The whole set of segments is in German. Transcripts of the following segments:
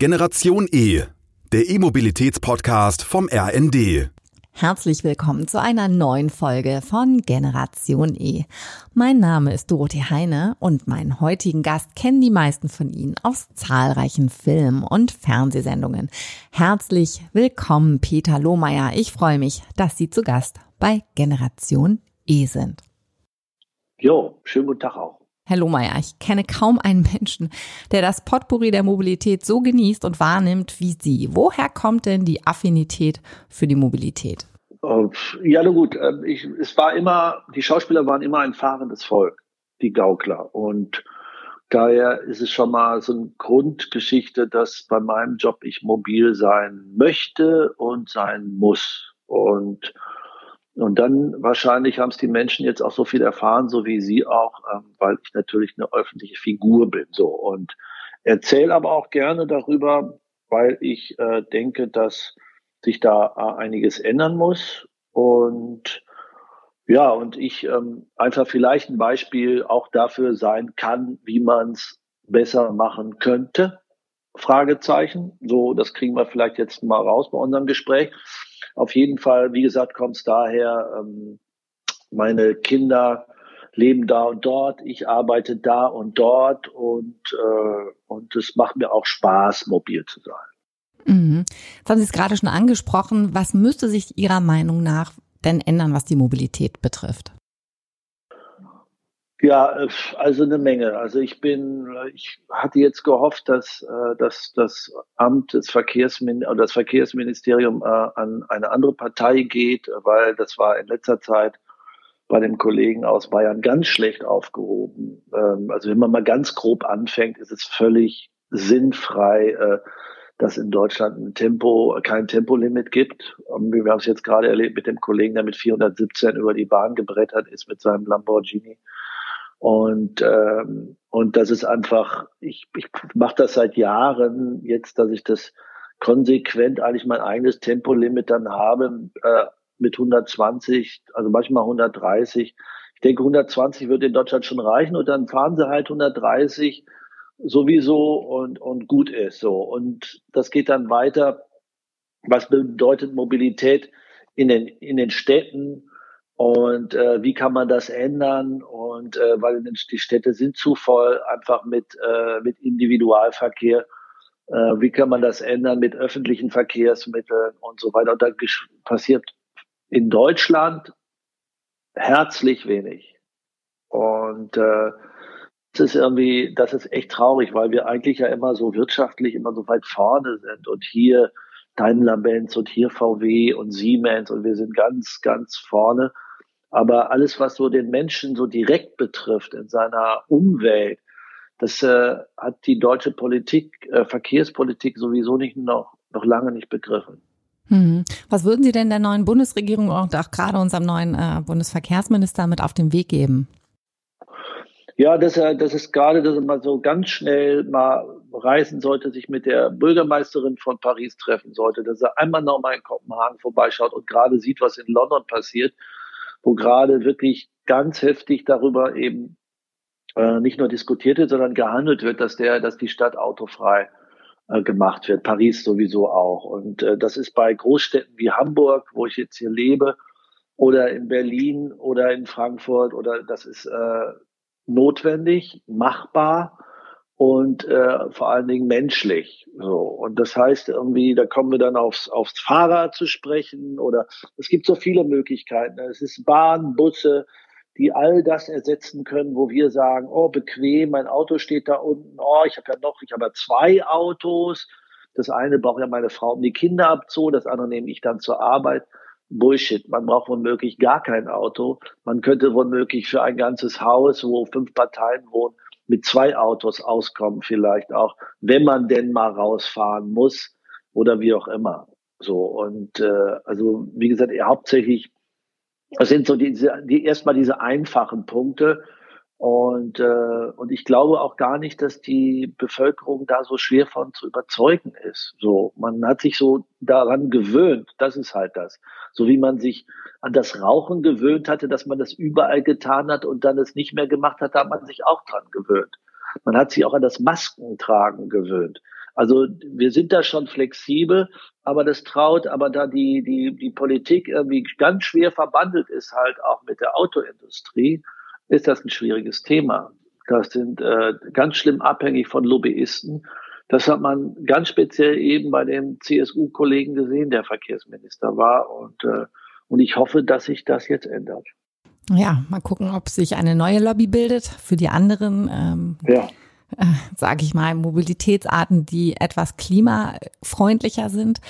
Generation E, der E-Mobilitäts-Podcast vom RND. Herzlich willkommen zu einer neuen Folge von Generation E. Mein Name ist Dorothee Heine und meinen heutigen Gast kennen die meisten von Ihnen aus zahlreichen Film- und Fernsehsendungen. Herzlich willkommen, Peter Lohmeier. Ich freue mich, dass Sie zu Gast bei Generation E sind. Jo, schönen guten Tag auch. Herr Lohmeier, ich kenne kaum einen Menschen, der das Potpourri der Mobilität so genießt und wahrnimmt wie Sie. Woher kommt denn die Affinität für die Mobilität? Äh, ja, na gut, ähm, ich, es war immer, die Schauspieler waren immer ein fahrendes Volk, die Gaukler. Und daher ist es schon mal so eine Grundgeschichte, dass bei meinem Job ich mobil sein möchte und sein muss. Und und dann wahrscheinlich haben es die Menschen jetzt auch so viel erfahren, so wie Sie auch, ähm, weil ich natürlich eine öffentliche Figur bin. So und erzähle aber auch gerne darüber, weil ich äh, denke, dass sich da äh, einiges ändern muss. Und ja, und ich ähm, einfach vielleicht ein Beispiel auch dafür sein kann, wie man es besser machen könnte. Fragezeichen. So, das kriegen wir vielleicht jetzt mal raus bei unserem Gespräch. Auf jeden Fall, wie gesagt, kommt es daher, ähm, meine Kinder leben da und dort, ich arbeite da und dort und, äh, und es macht mir auch Spaß, mobil zu sein. Mhm. Jetzt haben Sie es gerade schon angesprochen. Was müsste sich Ihrer Meinung nach denn ändern, was die Mobilität betrifft? Ja, äh, also eine Menge. Also ich bin, ich hatte jetzt gehofft, dass, äh, dass das Amt des Verkehrsmin das Verkehrsministerium äh, an eine andere Partei geht, weil das war in letzter Zeit bei dem Kollegen aus Bayern ganz schlecht aufgehoben. Ähm, also wenn man mal ganz grob anfängt, ist es völlig sinnfrei, dass in Deutschland ein Tempo, kein Tempolimit gibt. Wir haben es jetzt gerade erlebt mit dem Kollegen, der mit 417 über die Bahn gebrettert ist mit seinem Lamborghini. Und, ähm, und das ist einfach, ich, ich mache das seit Jahren jetzt, dass ich das konsequent eigentlich mein eigenes Tempolimit dann habe äh, mit 120, also manchmal 130. Ich denke, 120 würde in Deutschland schon reichen und dann fahren sie halt 130 sowieso und, und gut ist so. Und das geht dann weiter. Was bedeutet Mobilität in den, in den Städten? Und äh, wie kann man das ändern? Und äh, weil die Städte sind zu voll, einfach mit, äh, mit Individualverkehr. Äh, wie kann man das ändern mit öffentlichen Verkehrsmitteln und so weiter? Und da passiert in Deutschland herzlich wenig. Und äh, das ist irgendwie, das ist echt traurig, weil wir eigentlich ja immer so wirtschaftlich immer so weit vorne sind. Und hier Daimler-Benz und hier VW und Siemens und wir sind ganz, ganz vorne. Aber alles, was so den Menschen so direkt betrifft in seiner Umwelt, das äh, hat die deutsche Politik, äh, Verkehrspolitik sowieso nicht noch, noch lange nicht begriffen. Hm. Was würden Sie denn der neuen Bundesregierung und auch gerade unserem neuen äh, Bundesverkehrsminister mit auf den Weg geben? Ja, dass er, das ist gerade, dass er mal so ganz schnell mal reisen sollte, sich mit der Bürgermeisterin von Paris treffen sollte, dass er einmal noch mal in Kopenhagen vorbeischaut und gerade sieht, was in London passiert wo gerade wirklich ganz heftig darüber eben äh, nicht nur diskutiert wird, sondern gehandelt wird, dass der, dass die Stadt autofrei äh, gemacht wird. Paris sowieso auch. Und äh, das ist bei Großstädten wie Hamburg, wo ich jetzt hier lebe, oder in Berlin oder in Frankfurt oder das ist äh, notwendig, machbar und äh, vor allen Dingen menschlich. So und das heißt irgendwie, da kommen wir dann aufs aufs Fahrrad zu sprechen oder es gibt so viele Möglichkeiten. Es ist Bahn, Busse, die all das ersetzen können, wo wir sagen, oh bequem, mein Auto steht da unten, oh ich habe ja noch, ich habe ja zwei Autos. Das eine braucht ja meine Frau, um die Kinder abzuholen, das andere nehme ich dann zur Arbeit. Bullshit. Man braucht womöglich gar kein Auto. Man könnte womöglich für ein ganzes Haus, wo fünf Parteien wohnen, mit zwei Autos auskommen vielleicht auch, wenn man denn mal rausfahren muss oder wie auch immer. So und äh, also wie gesagt, hauptsächlich das sind so diese die erstmal diese einfachen Punkte und äh, und ich glaube auch gar nicht, dass die Bevölkerung da so schwer von zu überzeugen ist. So man hat sich so daran gewöhnt. Das ist halt das. So wie man sich an das Rauchen gewöhnt hatte, dass man das überall getan hat und dann es nicht mehr gemacht hat, da hat man sich auch dran gewöhnt. Man hat sich auch an das Maskentragen gewöhnt. Also wir sind da schon flexibel, aber das traut, aber da die, die, die Politik irgendwie ganz schwer verbandelt ist halt auch mit der Autoindustrie, ist das ein schwieriges Thema. Das sind äh, ganz schlimm abhängig von Lobbyisten. Das hat man ganz speziell eben bei dem CSU-Kollegen gesehen, der Verkehrsminister war. Und, äh, und ich hoffe, dass sich das jetzt ändert. Ja, mal gucken, ob sich eine neue Lobby bildet für die anderen. Ähm, ja äh, sage ich mal, Mobilitätsarten, die etwas klimafreundlicher sind.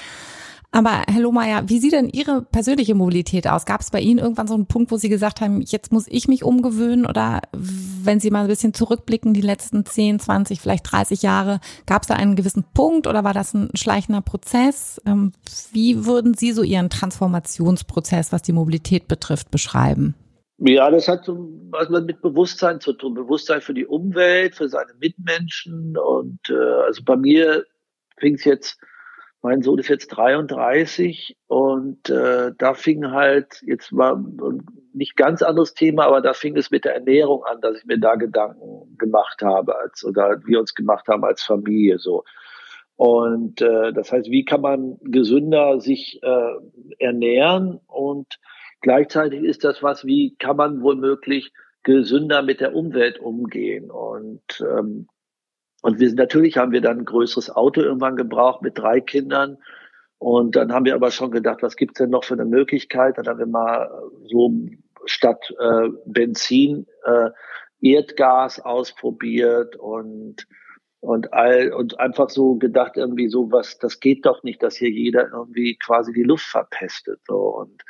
Aber Herr Lohmeier, wie sieht denn Ihre persönliche Mobilität aus? Gab es bei Ihnen irgendwann so einen Punkt, wo Sie gesagt haben, jetzt muss ich mich umgewöhnen? Oder wenn Sie mal ein bisschen zurückblicken, die letzten 10, 20, vielleicht 30 Jahre, gab es da einen gewissen Punkt oder war das ein schleichender Prozess? Ähm, wie würden Sie so Ihren Transformationsprozess, was die Mobilität betrifft, beschreiben? Ja, das hat so was mit Bewusstsein zu tun. Bewusstsein für die Umwelt, für seine Mitmenschen. Und äh, also bei mir fing es jetzt, mein Sohn ist jetzt 33 und äh, da fing halt, jetzt war nicht ganz anderes Thema, aber da fing es mit der Ernährung an, dass ich mir da Gedanken gemacht habe, als oder wir uns gemacht haben als Familie so. Und äh, das heißt, wie kann man gesünder sich äh, ernähren und Gleichzeitig ist das was, wie kann man womöglich gesünder mit der Umwelt umgehen. Und, ähm, und wir, natürlich haben wir dann ein größeres Auto irgendwann gebraucht mit drei Kindern. Und dann haben wir aber schon gedacht, was gibt's denn noch für eine Möglichkeit? Dann haben wir mal so statt äh, Benzin äh, Erdgas ausprobiert und und all und einfach so gedacht irgendwie so was das geht doch nicht dass hier jeder irgendwie quasi die Luft verpestet so und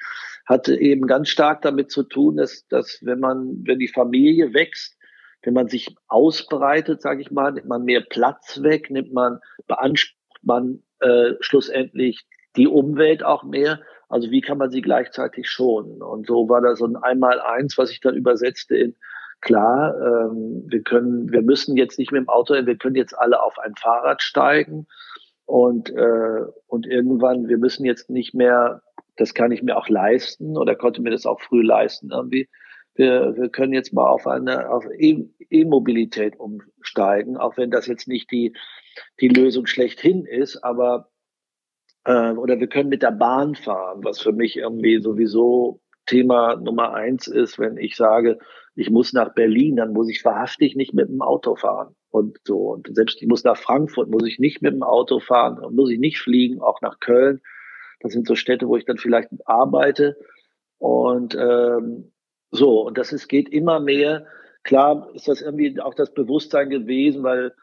hatte eben ganz stark damit zu tun, dass, dass wenn man, wenn die Familie wächst, wenn man sich ausbreitet, sage ich mal, nimmt man mehr Platz weg, nimmt man, beansprucht man äh, schlussendlich die Umwelt auch mehr. Also wie kann man sie gleichzeitig schonen? Und so war da so ein Einmal-Eins, was ich dann übersetzte in klar, ähm, wir können, wir müssen jetzt nicht mit dem Auto, wir können jetzt alle auf ein Fahrrad steigen und äh, und irgendwann, wir müssen jetzt nicht mehr das kann ich mir auch leisten oder konnte mir das auch früh leisten irgendwie. Wir, wir können jetzt mal auf eine auf e-, E-Mobilität umsteigen, auch wenn das jetzt nicht die die Lösung schlechthin ist, aber äh, oder wir können mit der Bahn fahren, was für mich irgendwie sowieso Thema Nummer eins ist, wenn ich sage, ich muss nach Berlin, dann muss ich wahrhaftig nicht mit dem Auto fahren. Und so, und selbst ich muss nach Frankfurt, muss ich nicht mit dem Auto fahren, muss ich nicht fliegen, auch nach Köln. Das sind so Städte, wo ich dann vielleicht arbeite. Und ähm, so, und das ist, geht immer mehr. Klar ist das irgendwie auch das Bewusstsein gewesen, weil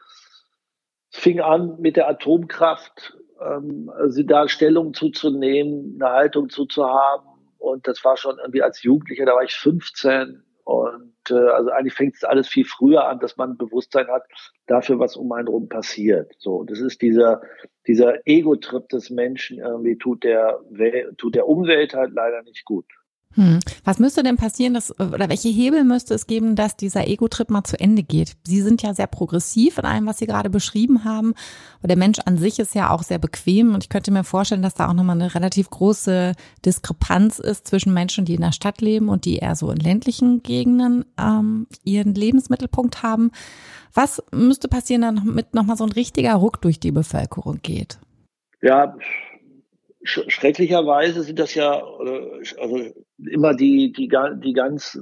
es fing an mit der Atomkraft, ähm, also da Stellung zuzunehmen, eine Haltung zuzuhaben. Und das war schon irgendwie als Jugendlicher, da war ich 15, und äh, also eigentlich fängt es alles viel früher an, dass man Bewusstsein hat dafür, was um einen rum passiert. So, das ist dieser dieser Ego-Trip des Menschen irgendwie tut der tut der Umwelt halt leider nicht gut. Hm. Was müsste denn passieren, dass, oder welche Hebel müsste es geben, dass dieser Ego-Trip mal zu Ende geht? Sie sind ja sehr progressiv in allem, was Sie gerade beschrieben haben. Aber der Mensch an sich ist ja auch sehr bequem. Und ich könnte mir vorstellen, dass da auch nochmal eine relativ große Diskrepanz ist zwischen Menschen, die in der Stadt leben und die eher so in ländlichen Gegenden ähm, ihren Lebensmittelpunkt haben. Was müsste passieren, damit nochmal so ein richtiger Ruck durch die Bevölkerung geht? Ja, schrecklicherweise sind das ja also immer die die die ganz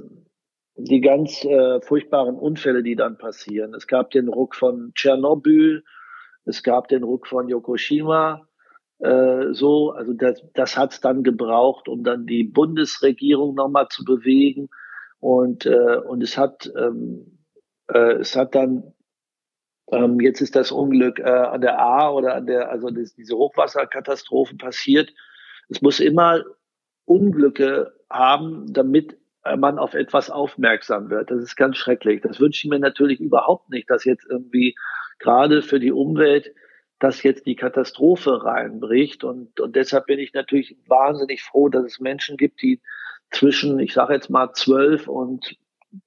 die ganz äh, furchtbaren Unfälle, die dann passieren. Es gab den Ruck von Tschernobyl, es gab den Ruck von Yokoshima. Äh, so, also das, das hat es dann gebraucht, um dann die Bundesregierung nochmal zu bewegen. Und, äh, und es hat ähm, äh, es hat dann ähm, jetzt ist das Unglück äh, an der A oder an der, also das, diese Hochwasserkatastrophen passiert. Es muss immer Unglücke haben, damit man auf etwas aufmerksam wird. Das ist ganz schrecklich. Das wünsche ich mir natürlich überhaupt nicht, dass jetzt irgendwie gerade für die Umwelt dass jetzt die Katastrophe reinbricht. Und, und deshalb bin ich natürlich wahnsinnig froh, dass es Menschen gibt, die zwischen, ich sage jetzt mal, zwölf und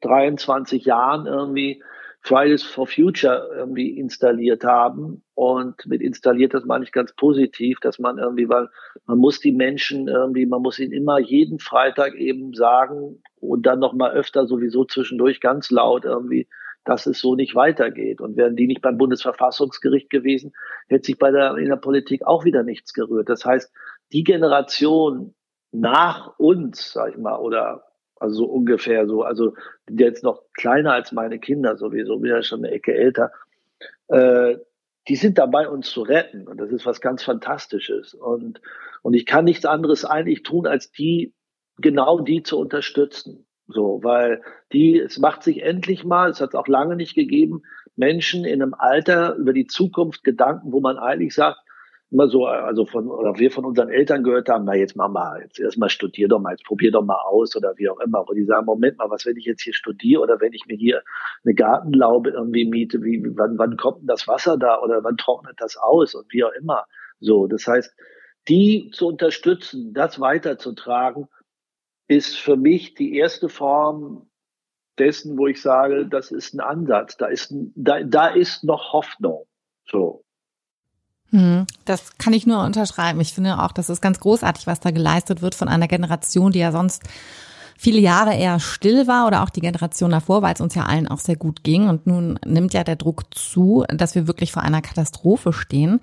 23 Jahren irgendwie Fridays for Future irgendwie installiert haben. Und mit installiert, das meine ich ganz positiv, dass man irgendwie, weil man muss die Menschen irgendwie, man muss ihnen immer jeden Freitag eben sagen und dann nochmal öfter sowieso zwischendurch ganz laut irgendwie, dass es so nicht weitergeht. Und wären die nicht beim Bundesverfassungsgericht gewesen, hätte sich bei der, in der Politik auch wieder nichts gerührt. Das heißt, die Generation nach uns, sag ich mal, oder also so ungefähr so, also jetzt noch kleiner als meine Kinder sowieso, bin ja schon eine Ecke älter, äh, die sind dabei, uns zu retten. Und das ist was ganz Fantastisches. Und, und ich kann nichts anderes eigentlich tun, als die, genau die zu unterstützen. So, weil die, es macht sich endlich mal, es hat es auch lange nicht gegeben, Menschen in einem Alter über die Zukunft Gedanken, wo man eigentlich sagt, immer so, also von, oder wir von unseren Eltern gehört haben, na jetzt mach mal, jetzt erstmal studier doch mal, jetzt probier doch mal aus oder wie auch immer. Wo die sagen, Moment mal, was, wenn ich jetzt hier studiere oder wenn ich mir hier eine Gartenlaube irgendwie miete, wie, wann, wann kommt denn das Wasser da oder wann trocknet das aus und wie auch immer. So, das heißt, die zu unterstützen, das weiterzutragen, ist für mich die erste Form dessen, wo ich sage, das ist ein Ansatz, da ist, da, da ist noch Hoffnung. So. Hm, das kann ich nur unterschreiben. Ich finde auch, das ist ganz großartig, was da geleistet wird von einer Generation, die ja sonst viele Jahre eher still war oder auch die Generation davor, weil es uns ja allen auch sehr gut ging. Und nun nimmt ja der Druck zu, dass wir wirklich vor einer Katastrophe stehen.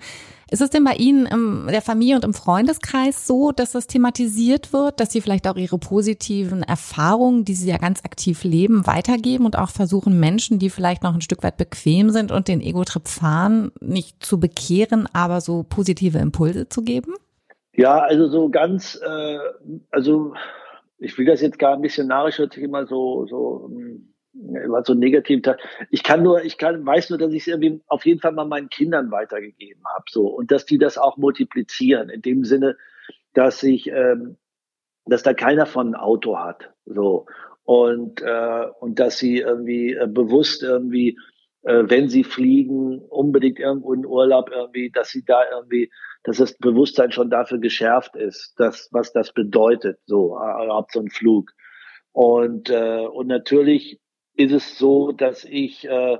Ist es denn bei Ihnen in der Familie und im Freundeskreis so, dass das thematisiert wird, dass Sie vielleicht auch Ihre positiven Erfahrungen, die Sie ja ganz aktiv leben, weitergeben und auch versuchen, Menschen, die vielleicht noch ein Stück weit bequem sind und den Ego-Trip fahren, nicht zu bekehren, aber so positive Impulse zu geben? Ja, also so ganz, äh, also ich will das jetzt gar ein bisschen narrisch, hört sich immer so, so, hm, immer so negativ. Ich kann nur, ich kann, weiß nur, dass ich es irgendwie auf jeden Fall mal meinen Kindern weitergegeben habe, so. Und dass die das auch multiplizieren, in dem Sinne, dass ich, ähm, dass da keiner von ein Auto hat, so. Und, äh, und dass sie irgendwie äh, bewusst irgendwie, äh, wenn sie fliegen, unbedingt irgendwo in Urlaub irgendwie, dass sie da irgendwie dass das Bewusstsein schon dafür geschärft ist, dass, was das bedeutet, so, überhaupt so ein Flug. Und, äh, und natürlich ist es so, dass ich, äh,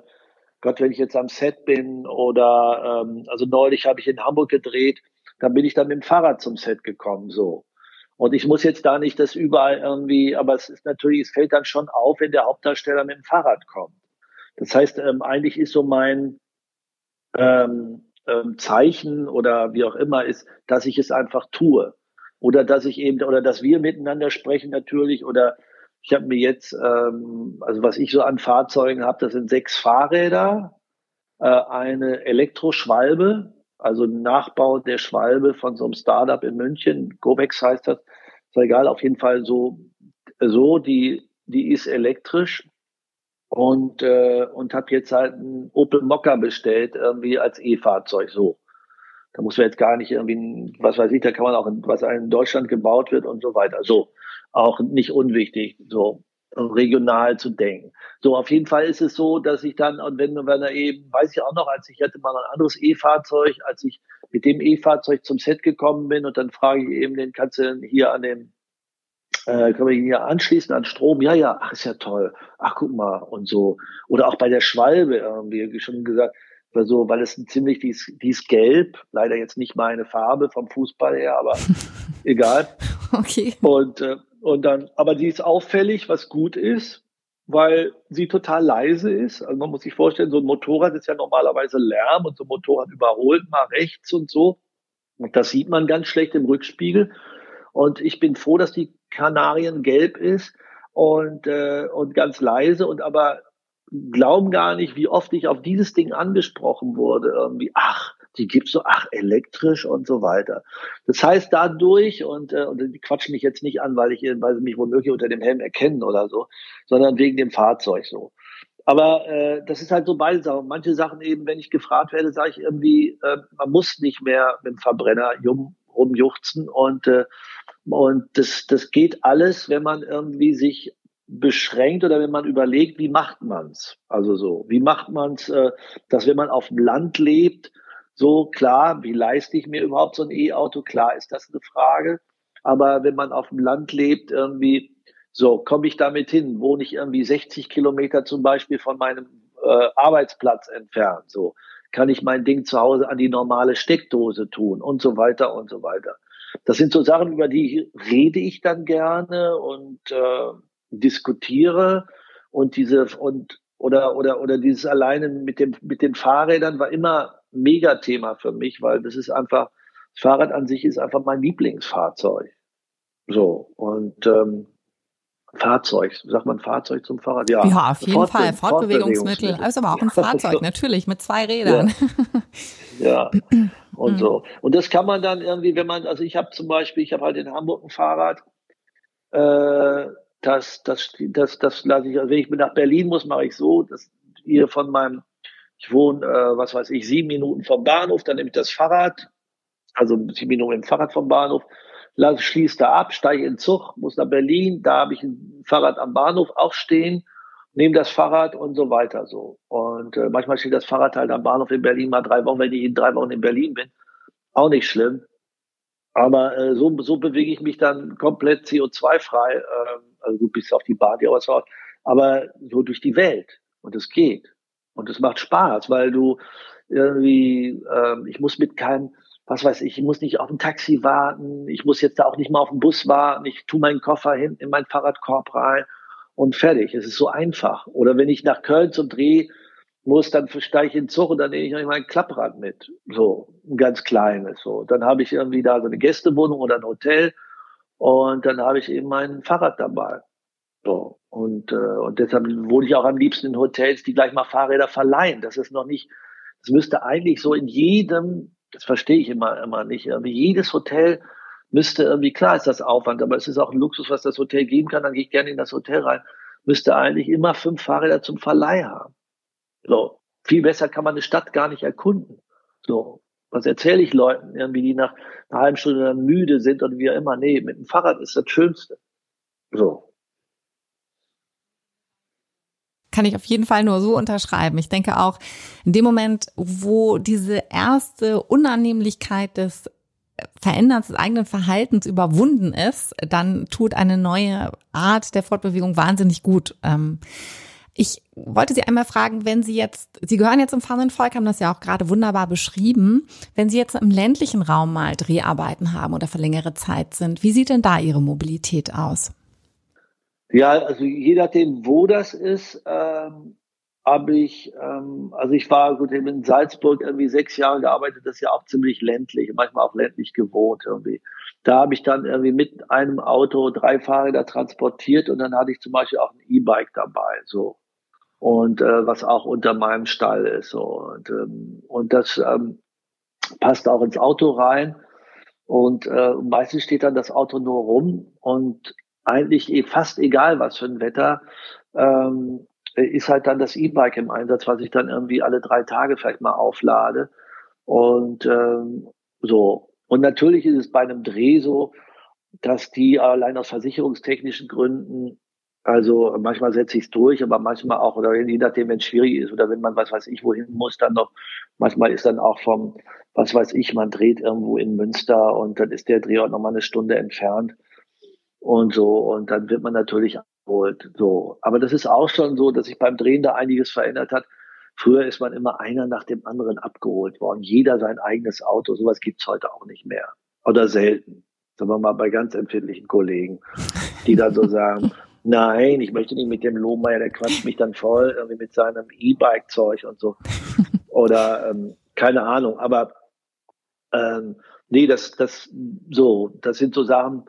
Gott, wenn ich jetzt am Set bin oder, ähm, also neulich habe ich in Hamburg gedreht, dann bin ich dann mit dem Fahrrad zum Set gekommen, so. Und ich muss jetzt da nicht das überall irgendwie, aber es ist natürlich, es fällt dann schon auf, wenn der Hauptdarsteller mit dem Fahrrad kommt. Das heißt, ähm, eigentlich ist so mein, ähm, ähm, Zeichen oder wie auch immer ist, dass ich es einfach tue. Oder dass ich eben, oder dass wir miteinander sprechen natürlich, oder ich habe mir jetzt, ähm, also was ich so an Fahrzeugen habe, das sind sechs Fahrräder, äh, eine Elektroschwalbe, also ein Nachbau der Schwalbe von so einem Startup in München, Govex heißt das, ist egal, auf jeden Fall so, so, die, die ist elektrisch und, äh, und habe jetzt halt ein Opel Mokka bestellt, irgendwie als E-Fahrzeug so. Da muss man jetzt gar nicht irgendwie, was weiß ich, da kann man auch, was in Deutschland gebaut wird und so weiter. So, auch nicht unwichtig, so regional zu denken. So, auf jeden Fall ist es so, dass ich dann, und wenn, wenn er eben, weiß ich auch noch, als ich hatte mal ein anderes E-Fahrzeug, als ich mit dem E-Fahrzeug zum Set gekommen bin und dann frage ich eben, den kannst du hier an dem äh, können wir ihn ja anschließen an Strom? Ja, ja, ach, ist ja toll. Ach, guck mal, und so. Oder auch bei der Schwalbe irgendwie, wie schon gesagt, weil so, weil es ein ziemlich, die ist, die ist gelb, leider jetzt nicht meine Farbe vom Fußball her, aber egal. Okay. Und, äh, und dann, aber die ist auffällig, was gut ist, weil sie total leise ist. Also man muss sich vorstellen, so ein Motorrad ist ja normalerweise Lärm und so ein Motorrad überholt mal rechts und so. Und das sieht man ganz schlecht im Rückspiegel. Und ich bin froh, dass die Kanarien gelb ist und, äh, und ganz leise und aber glauben gar nicht, wie oft ich auf dieses Ding angesprochen wurde. Irgendwie, ach, die gibt's so, ach, elektrisch und so weiter. Das heißt, dadurch, und, äh, und die quatschen mich jetzt nicht an, weil ich, weil sie mich womöglich unter dem Helm erkennen oder so, sondern wegen dem Fahrzeug so. Aber äh, das ist halt so beide Sachen. Manche Sachen eben, wenn ich gefragt werde, sage ich irgendwie, äh, man muss nicht mehr mit dem Verbrenner rumjuchzen und äh, und das, das geht alles, wenn man irgendwie sich beschränkt oder wenn man überlegt, wie macht man's? Also so, wie macht man's, äh, dass wenn man auf dem Land lebt, so klar, wie leiste ich mir überhaupt so ein E-Auto? Klar ist das eine Frage. Aber wenn man auf dem Land lebt, irgendwie, so, komme ich damit hin? Wohne ich irgendwie 60 Kilometer zum Beispiel von meinem äh, Arbeitsplatz entfernt? So, kann ich mein Ding zu Hause an die normale Steckdose tun und so weiter und so weiter. Das sind so Sachen, über die rede ich dann gerne und äh, diskutiere und diese und oder, oder, oder dieses alleine mit dem, mit den Fahrrädern war immer Megathema für mich, weil das ist einfach, das Fahrrad an sich ist einfach mein Lieblingsfahrzeug. So, und, ähm, Fahrzeug, sagt man Fahrzeug zum Fahrrad? Ja, ja auf jeden Fort Fall, Fortbewegungsmittel, also aber auch ein Fahrzeug, natürlich, mit zwei Rädern. Ja, ja. und mhm. so. Und das kann man dann irgendwie, wenn man, also ich habe zum Beispiel, ich habe halt in Hamburg ein Fahrrad, äh, das, das, das, das lasse ich, also wenn ich nach Berlin muss, mache ich so, dass hier von meinem, ich wohne, äh, was weiß ich, sieben Minuten vom Bahnhof, dann nehme ich das Fahrrad, also sieben Minuten im Fahrrad vom Bahnhof, lass, schließe da ab, steige in den Zug, muss nach Berlin, da habe ich ein Fahrrad am Bahnhof auch stehen, nehme das Fahrrad und so weiter so. Und äh, manchmal steht das Fahrrad halt am Bahnhof in Berlin mal drei Wochen, wenn ich in drei Wochen in Berlin bin. Auch nicht schlimm. Aber äh, so, so bewege ich mich dann komplett CO2-frei. Äh, also du bist auf die Bahn, die was aber so durch die Welt. Und es geht. Und es macht Spaß, weil du irgendwie, äh, ich muss mit keinem, was weiß ich, ich muss nicht auf ein Taxi warten, ich muss jetzt da auch nicht mal auf den Bus warten, ich tue meinen Koffer hinten in meinen Fahrradkorb rein und fertig. Es ist so einfach. Oder wenn ich nach Köln zum Dreh muss, dann steige ich in den Zug und dann nehme ich mein Klapprad mit. So, ein ganz kleines. So. Dann habe ich irgendwie da so eine Gästewohnung oder ein Hotel und dann habe ich eben mein Fahrrad dabei. So. Und, äh, und deshalb wohne ich auch am liebsten in Hotels, die gleich mal Fahrräder verleihen. Das ist noch nicht, das müsste eigentlich so in jedem, das verstehe ich immer, immer nicht, irgendwie jedes Hotel müsste irgendwie, klar ist das Aufwand, aber es ist auch ein Luxus, was das Hotel geben kann, dann gehe ich gerne in das Hotel rein, müsste eigentlich immer fünf Fahrräder zum Verleih haben. So. Viel besser kann man eine Stadt gar nicht erkunden. So. Was erzähle ich Leuten, irgendwie, die nach einer halben Stunde dann müde sind oder wie auch immer? Nee, mit dem Fahrrad ist das Schönste. So. Kann ich auf jeden Fall nur so unterschreiben. Ich denke auch, in dem Moment, wo diese erste Unannehmlichkeit des Veränderns des eigenen Verhaltens überwunden ist, dann tut eine neue Art der Fortbewegung wahnsinnig gut. Ähm, ich wollte Sie einmal fragen, wenn Sie jetzt, Sie gehören jetzt zum fahrenden Volk, haben das ja auch gerade wunderbar beschrieben, wenn Sie jetzt im ländlichen Raum mal Dreharbeiten haben oder für längere Zeit sind, wie sieht denn da Ihre Mobilität aus? Ja, also je nachdem, wo das ist, ähm, habe ich, ähm, also ich war gut in Salzburg irgendwie sechs Jahre gearbeitet, das ist ja auch ziemlich ländlich, manchmal auch ländlich gewohnt irgendwie. Da habe ich dann irgendwie mit einem Auto drei Fahrräder transportiert und dann hatte ich zum Beispiel auch ein E-Bike dabei, so und äh, was auch unter meinem Stall ist. So. Und, ähm, und das ähm, passt auch ins Auto rein. Und äh, meistens steht dann das Auto nur rum und eigentlich eh fast egal, was für ein Wetter, ähm, ist halt dann das E-Bike im Einsatz, was ich dann irgendwie alle drei Tage vielleicht mal auflade. Und ähm, so. Und natürlich ist es bei einem Dreh so, dass die allein aus versicherungstechnischen Gründen also manchmal setze ich es durch, aber manchmal auch, oder je nachdem, wenn es schwierig ist oder wenn man, was weiß ich, wohin muss, dann noch, manchmal ist dann auch vom, was weiß ich, man dreht irgendwo in Münster und dann ist der Drehort nochmal eine Stunde entfernt und so und dann wird man natürlich abgeholt. So. Aber das ist auch schon so, dass sich beim Drehen da einiges verändert hat. Früher ist man immer einer nach dem anderen abgeholt worden. Jeder sein eigenes Auto. Sowas gibt's heute auch nicht mehr. Oder selten. Sagen wir mal bei ganz empfindlichen Kollegen, die dann so sagen, Nein, ich möchte nicht mit dem Lohmeier, der quatscht mich dann voll irgendwie mit seinem E-Bike-Zeug und so. Oder ähm, keine Ahnung, aber ähm, nee, das, das so, das sind so Sachen,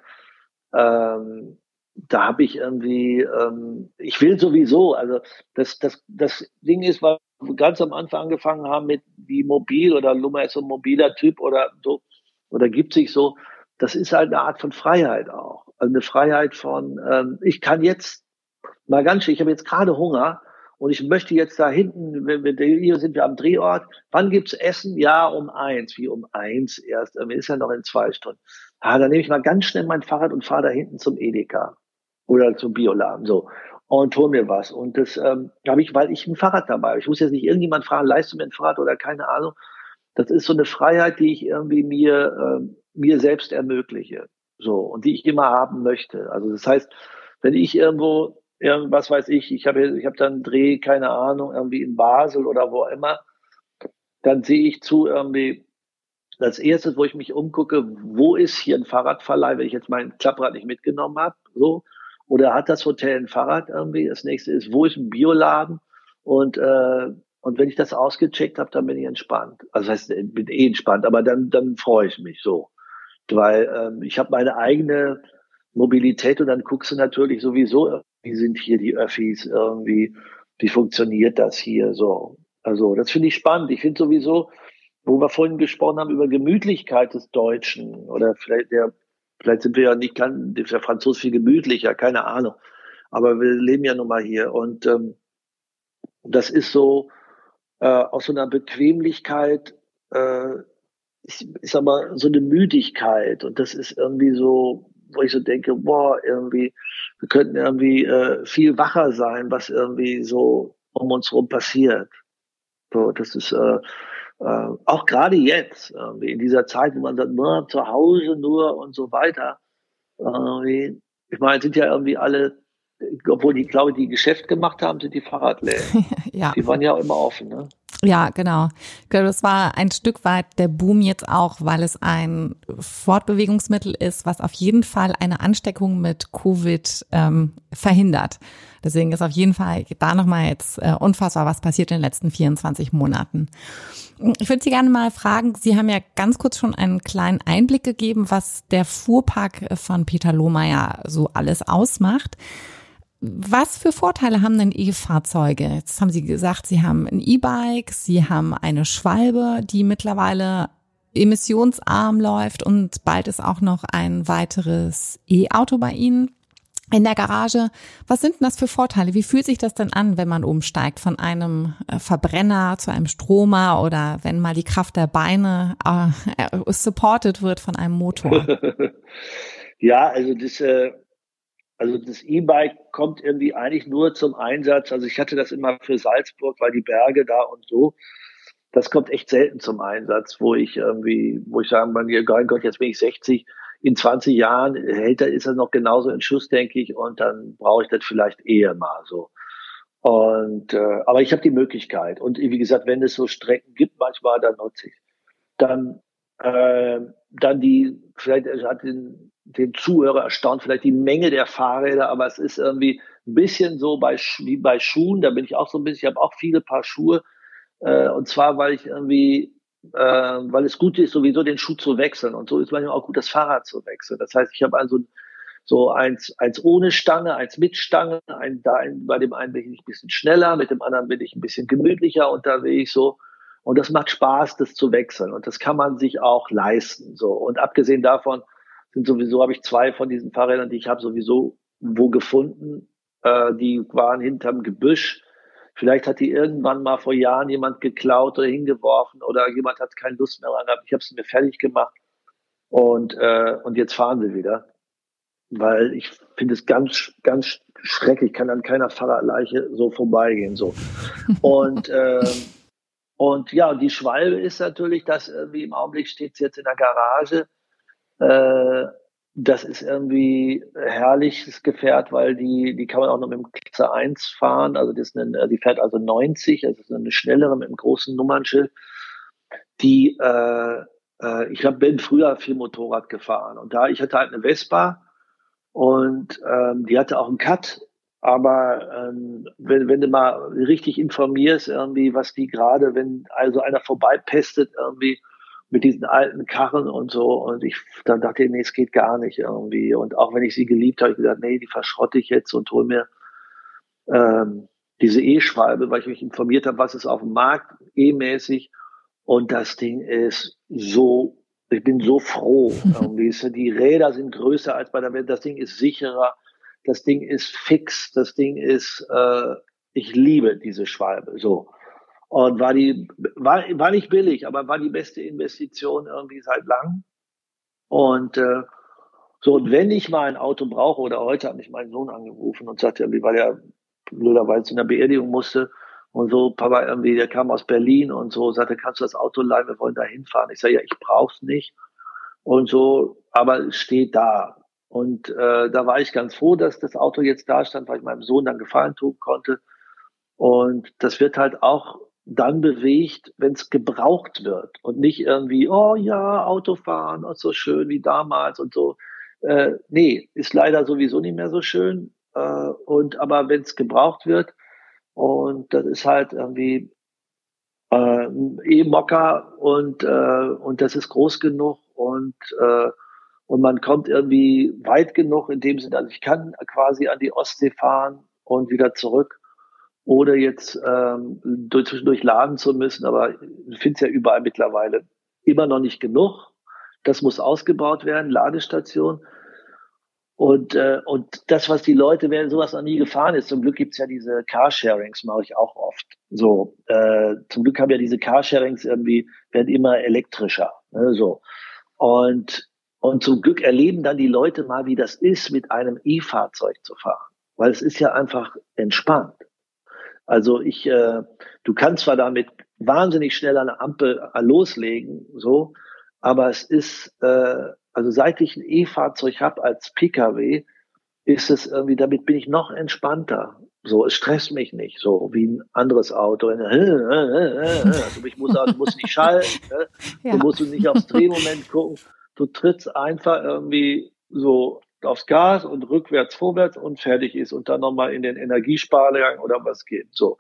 ähm, da habe ich irgendwie, ähm, ich will sowieso, also das, das, das Ding ist, weil wir ganz am Anfang angefangen haben mit wie mobil oder Lummer ist so ein mobiler Typ oder so, oder gibt sich so, das ist halt eine Art von Freiheit auch. Also eine Freiheit von, ähm, ich kann jetzt mal ganz schön, ich habe jetzt gerade Hunger und ich möchte jetzt da hinten, wenn wir hier sind wir am Drehort, wann gibt's Essen? Ja, um eins, wie um eins erst, ist ja noch in zwei Stunden. Ah, dann nehme ich mal ganz schnell mein Fahrrad und fahre da hinten zum Edeka oder zum Bioladen, so und hol mir was. Und das ähm, habe ich, weil ich ein Fahrrad dabei habe. Ich muss jetzt nicht irgendjemand fragen, leist du mir ein Fahrrad oder keine Ahnung. Das ist so eine Freiheit, die ich irgendwie mir, äh, mir selbst ermögliche. So, und die ich immer haben möchte. Also das heißt, wenn ich irgendwo, irgendwas weiß ich, ich habe ich hab dann Dreh, keine Ahnung, irgendwie in Basel oder wo immer, dann sehe ich zu irgendwie, das erste, wo ich mich umgucke, wo ist hier ein Fahrradverleih, wenn ich jetzt mein Klapprad nicht mitgenommen habe, so, oder hat das Hotel ein Fahrrad irgendwie? Das nächste ist, wo ist ein Bioladen? Und, äh, und wenn ich das ausgecheckt habe, dann bin ich entspannt. Also das heißt, bin eh entspannt, aber dann, dann freue ich mich so. Weil ähm, ich habe meine eigene Mobilität und dann guckst du natürlich sowieso, wie sind hier die Öffis irgendwie, wie funktioniert das hier so. Also das finde ich spannend. Ich finde sowieso, wo wir vorhin gesprochen haben über Gemütlichkeit des Deutschen oder vielleicht der, vielleicht sind wir ja nicht ganz, der Franzose viel gemütlicher, keine Ahnung. Aber wir leben ja nun mal hier und ähm, das ist so äh, aus so einer Bequemlichkeit, äh, ist, ist aber so eine Müdigkeit und das ist irgendwie so, wo ich so denke, boah, irgendwie, wir könnten irgendwie äh, viel wacher sein, was irgendwie so um uns herum passiert. So, das ist äh, äh, auch gerade jetzt, irgendwie in dieser Zeit, wo man sagt, nur zu Hause nur und so weiter. Irgendwie, ich meine, sind ja irgendwie alle obwohl die, glaube ich, die Geschäft gemacht haben, sind die Fahrradläden. ja. Die waren ja immer offen, ne? Ja, genau. Das war ein Stück weit der Boom jetzt auch, weil es ein Fortbewegungsmittel ist, was auf jeden Fall eine Ansteckung mit Covid ähm, verhindert. Deswegen ist auf jeden Fall da nochmal jetzt äh, unfassbar, was passiert in den letzten 24 Monaten. Ich würde Sie gerne mal fragen, Sie haben ja ganz kurz schon einen kleinen Einblick gegeben, was der Fuhrpark von Peter Lohmeier so alles ausmacht. Was für Vorteile haben denn E-Fahrzeuge? Jetzt haben Sie gesagt, Sie haben ein E-Bike, Sie haben eine Schwalbe, die mittlerweile emissionsarm läuft und bald ist auch noch ein weiteres E-Auto bei Ihnen in der Garage. Was sind denn das für Vorteile? Wie fühlt sich das denn an, wenn man umsteigt von einem äh, Verbrenner zu einem Stromer oder wenn mal die Kraft der Beine äh, supported wird von einem Motor? ja, also das äh, also das E-Bike kommt irgendwie eigentlich nur zum Einsatz. Also ich hatte das immer für Salzburg, weil die Berge da und so. Das kommt echt selten zum Einsatz, wo ich irgendwie, wo ich sagen kann, mein Gott, jetzt bin ich 60. In 20 Jahren hält er, ist er noch genauso in Schuss, denke ich, und dann brauche ich das vielleicht eher mal so. Und äh, aber ich habe die Möglichkeit. Und wie gesagt, wenn es so Strecken gibt, manchmal, dann nutze ich. Dann, äh, dann die, vielleicht hat den den Zuhörer erstaunt vielleicht die Menge der Fahrräder, aber es ist irgendwie ein bisschen so bei, wie bei Schuhen, da bin ich auch so ein bisschen, ich habe auch viele Paar Schuhe, äh, und zwar, weil ich irgendwie, äh, weil es gut ist, sowieso den Schuh zu wechseln und so ist manchmal auch gut, das Fahrrad zu wechseln. Das heißt, ich habe also so eins, eins ohne Stange, eins mit Stange, ein, da ein, bei dem einen bin ich ein bisschen schneller, mit dem anderen bin ich ein bisschen gemütlicher unterwegs, so. Und das macht Spaß, das zu wechseln. Und das kann man sich auch leisten, so. Und abgesehen davon, sind sowieso, habe ich zwei von diesen Fahrrädern, die ich habe, sowieso wo gefunden. Äh, die waren hinterm Gebüsch. Vielleicht hat die irgendwann mal vor Jahren jemand geklaut oder hingeworfen oder jemand hat keine Lust mehr dran gehabt. Ich habe sie mir fertig gemacht und, äh, und jetzt fahren sie wieder. Weil ich finde es ganz, ganz schrecklich. Ich kann an keiner Fahrradleiche so vorbeigehen. So. Und, äh, und ja, die Schwalbe ist natürlich, dass wie im Augenblick steht sie jetzt in der Garage äh, das ist irgendwie herrliches Gefährt, weil die, die kann man auch noch mit dem Klasse 1 fahren. Also das ist eine, die fährt also 90, also ist eine schnellere mit einem großen Nummernschild. Die, äh, äh, ich hab, bin früher viel Motorrad gefahren und da, ich hatte halt eine Vespa und ähm, die hatte auch einen Cut. Aber ähm, wenn, wenn du mal richtig informierst, irgendwie, was die gerade, wenn also einer vorbeipestet, irgendwie, mit diesen alten Karren und so. Und ich dann dachte ich, nee, es geht gar nicht irgendwie. Und auch wenn ich sie geliebt habe, ich gesagt, nee, die verschrotte ich jetzt und hole mir ähm, diese E-Schwalbe, weil ich mich informiert habe, was ist auf dem Markt E-mäßig. Und das Ding ist so, ich bin so froh. Irgendwie. Die Räder sind größer als bei der Welt. Das Ding ist sicherer. Das Ding ist fix. Das Ding ist, äh, ich liebe diese Schwalbe. So. Und war die, war, war nicht billig, aber war die beste Investition irgendwie seit langem. Und äh, so, und wenn ich mal ein Auto brauche, oder heute hat mich mein Sohn angerufen und sagte, irgendwie, weil er blöderweise zu einer Beerdigung musste und so, Papa irgendwie, der kam aus Berlin und so, sagte, kannst du das Auto leihen, wir wollen da hinfahren. Ich sage, ja, ich brauch's nicht. Und so, aber es steht da. Und äh, da war ich ganz froh, dass das Auto jetzt da stand, weil ich meinem Sohn dann Gefallen tun konnte. Und das wird halt auch dann bewegt, wenn es gebraucht wird und nicht irgendwie, oh ja, Autofahren und so schön wie damals und so. Äh, nee, ist leider sowieso nicht mehr so schön. Äh, und aber wenn es gebraucht wird, Und das ist halt irgendwie äh, E-Mocker und, äh, und das ist groß genug und, äh, und man kommt irgendwie weit genug in dem Sinne, also ich kann quasi an die Ostsee fahren und wieder zurück oder jetzt ähm, durch, zwischendurch laden zu müssen, aber ich finde es ja überall mittlerweile immer noch nicht genug. Das muss ausgebaut werden, Ladestation. Und, äh, und das, was die Leute, wer sowas noch nie gefahren ist, zum Glück gibt's ja diese Carsharings, mache ich auch oft. So, äh, zum Glück haben ja diese Carsharings irgendwie, werden immer elektrischer. Ne, so. Und, und zum Glück erleben dann die Leute mal, wie das ist, mit einem E-Fahrzeug zu fahren. Weil es ist ja einfach entspannt. Also ich, äh, du kannst zwar damit wahnsinnig schnell an der Ampel äh, loslegen, so, aber es ist, äh, also seit ich ein E-Fahrzeug habe als Pkw, ist es irgendwie, damit bin ich noch entspannter. So, es stresst mich nicht, so wie ein anderes Auto. Also ich muss, also muss nicht schalten, ne? ja. du musst nicht aufs Drehmoment gucken. Du trittst einfach irgendwie so aufs Gas und rückwärts, vorwärts und fertig ist und dann nochmal in den Energiespargang oder was geht. So.